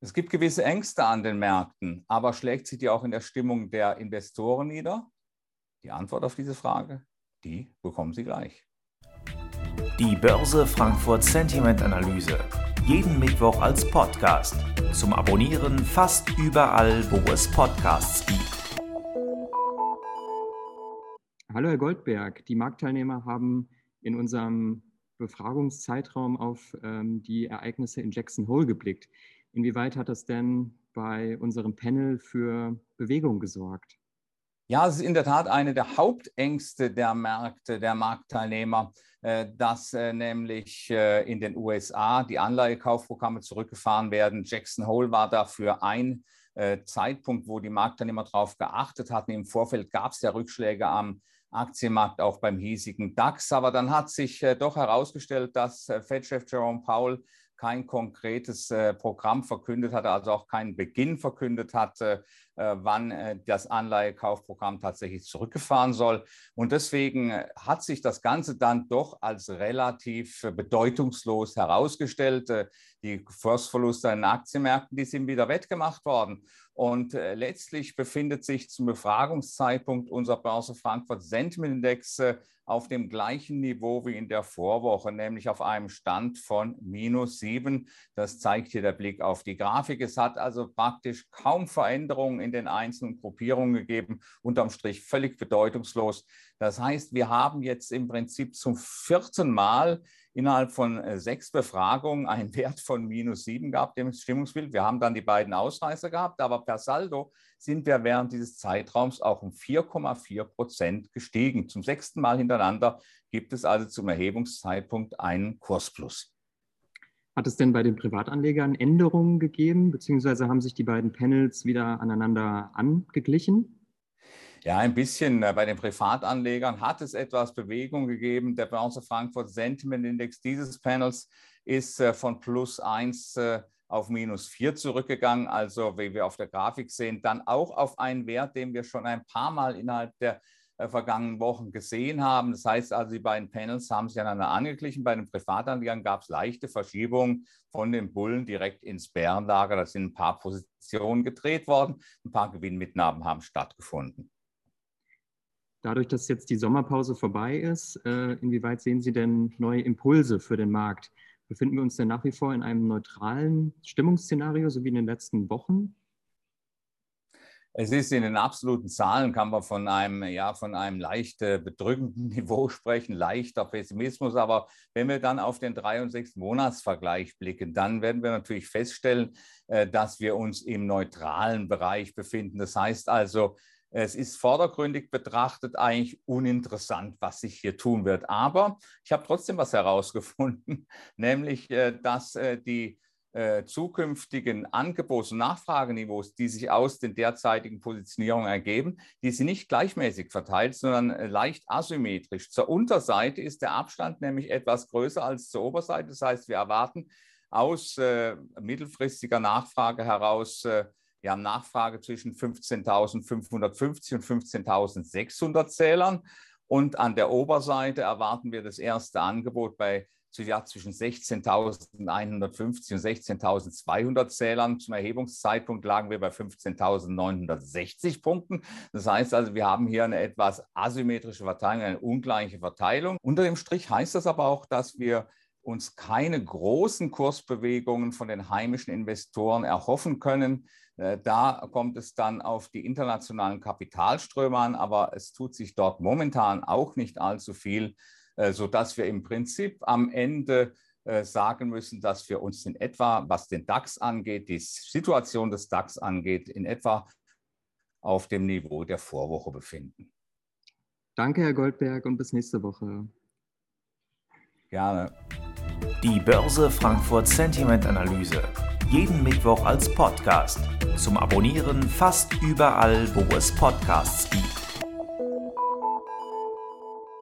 Es gibt gewisse Ängste an den Märkten, aber schlägt sich die auch in der Stimmung der Investoren nieder? Die Antwort auf diese Frage, die bekommen Sie gleich. Die Börse Frankfurt Sentiment Analyse. Jeden Mittwoch als Podcast. Zum Abonnieren fast überall, wo es Podcasts gibt. Hallo Herr Goldberg, die Marktteilnehmer haben in unserem Befragungszeitraum auf ähm, die Ereignisse in Jackson Hole geblickt. Inwieweit hat das denn bei unserem Panel für Bewegung gesorgt? Ja, es ist in der Tat eine der Hauptängste der Märkte, der Marktteilnehmer, äh, dass äh, nämlich äh, in den USA die Anleihekaufprogramme zurückgefahren werden. Jackson Hole war dafür ein Zeitpunkt, wo die Marktteilnehmer darauf geachtet hatten. Im Vorfeld gab es ja Rückschläge am Aktienmarkt, auch beim hiesigen DAX. Aber dann hat sich doch herausgestellt, dass Fed-Chef Jerome Powell kein konkretes äh, Programm verkündet hatte, also auch keinen Beginn verkündet hatte, äh, wann äh, das Anleihekaufprogramm tatsächlich zurückgefahren soll. Und deswegen äh, hat sich das Ganze dann doch als relativ äh, bedeutungslos herausgestellt. Äh, die Kursverluste an den Aktienmärkten, die sind wieder wettgemacht worden. Und letztlich befindet sich zum Befragungszeitpunkt unser Börse Frankfurt Sentiment Index auf dem gleichen Niveau wie in der Vorwoche, nämlich auf einem Stand von minus sieben. Das zeigt hier der Blick auf die Grafik. Es hat also praktisch kaum Veränderungen in den einzelnen Gruppierungen gegeben, unterm Strich völlig bedeutungslos. Das heißt, wir haben jetzt im Prinzip zum vierten Mal innerhalb von äh, sechs Befragungen einen Wert von minus sieben gehabt im Stimmungsbild. Wir haben dann die beiden Ausreißer gehabt, aber per Saldo sind wir während dieses Zeitraums auch um 4,4 Prozent gestiegen. Zum sechsten Mal hintereinander gibt es also zum Erhebungszeitpunkt einen Kursplus. Hat es denn bei den Privatanlegern Änderungen gegeben, beziehungsweise haben sich die beiden Panels wieder aneinander angeglichen? Ja, ein bisschen. Äh, bei den Privatanlegern hat es etwas Bewegung gegeben. Der Börse Frankfurt Sentiment Index dieses Panels ist äh, von plus 1 äh, auf minus 4 zurückgegangen. Also, wie wir auf der Grafik sehen, dann auch auf einen Wert, den wir schon ein paar Mal innerhalb der vergangenen Wochen gesehen haben. Das heißt also, die beiden Panels haben sich aneinander angeglichen. Bei den Privatanlegern gab es leichte Verschiebungen von den Bullen direkt ins Bärenlager. Da sind ein paar Positionen gedreht worden, ein paar Gewinnmitnahmen haben stattgefunden. Dadurch, dass jetzt die Sommerpause vorbei ist, äh, inwieweit sehen Sie denn neue Impulse für den Markt? Befinden wir uns denn nach wie vor in einem neutralen Stimmungsszenario, so wie in den letzten Wochen? Es ist in den absoluten Zahlen, kann man von einem, ja, von einem leicht äh, bedrückenden Niveau sprechen, leichter Pessimismus. Aber wenn wir dann auf den drei- und sechs Monatsvergleich blicken, dann werden wir natürlich feststellen, äh, dass wir uns im neutralen Bereich befinden. Das heißt also, es ist vordergründig betrachtet eigentlich uninteressant, was sich hier tun wird. Aber ich habe trotzdem was herausgefunden, nämlich, äh, dass äh, die äh, zukünftigen Angebots- und Nachfrageniveaus, die sich aus den derzeitigen Positionierungen ergeben, die sind nicht gleichmäßig verteilt, sondern leicht asymmetrisch. Zur Unterseite ist der Abstand nämlich etwas größer als zur Oberseite. Das heißt, wir erwarten aus mittelfristiger Nachfrage heraus wir haben Nachfrage zwischen 15.550 und 15.600 Zählern. Und an der Oberseite erwarten wir das erste Angebot bei ja, zwischen 16.150 und 16.200 Zählern. Zum Erhebungszeitpunkt lagen wir bei 15.960 Punkten. Das heißt also, wir haben hier eine etwas asymmetrische Verteilung, eine ungleiche Verteilung. Unter dem Strich heißt das aber auch, dass wir uns keine großen Kursbewegungen von den heimischen Investoren erhoffen können. Äh, da kommt es dann auf die internationalen Kapitalströme an, aber es tut sich dort momentan auch nicht allzu viel, äh, sodass wir im Prinzip am Ende äh, sagen müssen, dass wir uns in etwa, was den DAX angeht, die Situation des DAX angeht, in etwa auf dem Niveau der Vorwoche befinden. Danke, Herr Goldberg, und bis nächste Woche. Gerne. Die Börse Frankfurt Sentiment Analyse. Jeden Mittwoch als Podcast. Zum Abonnieren fast überall, wo es Podcasts gibt.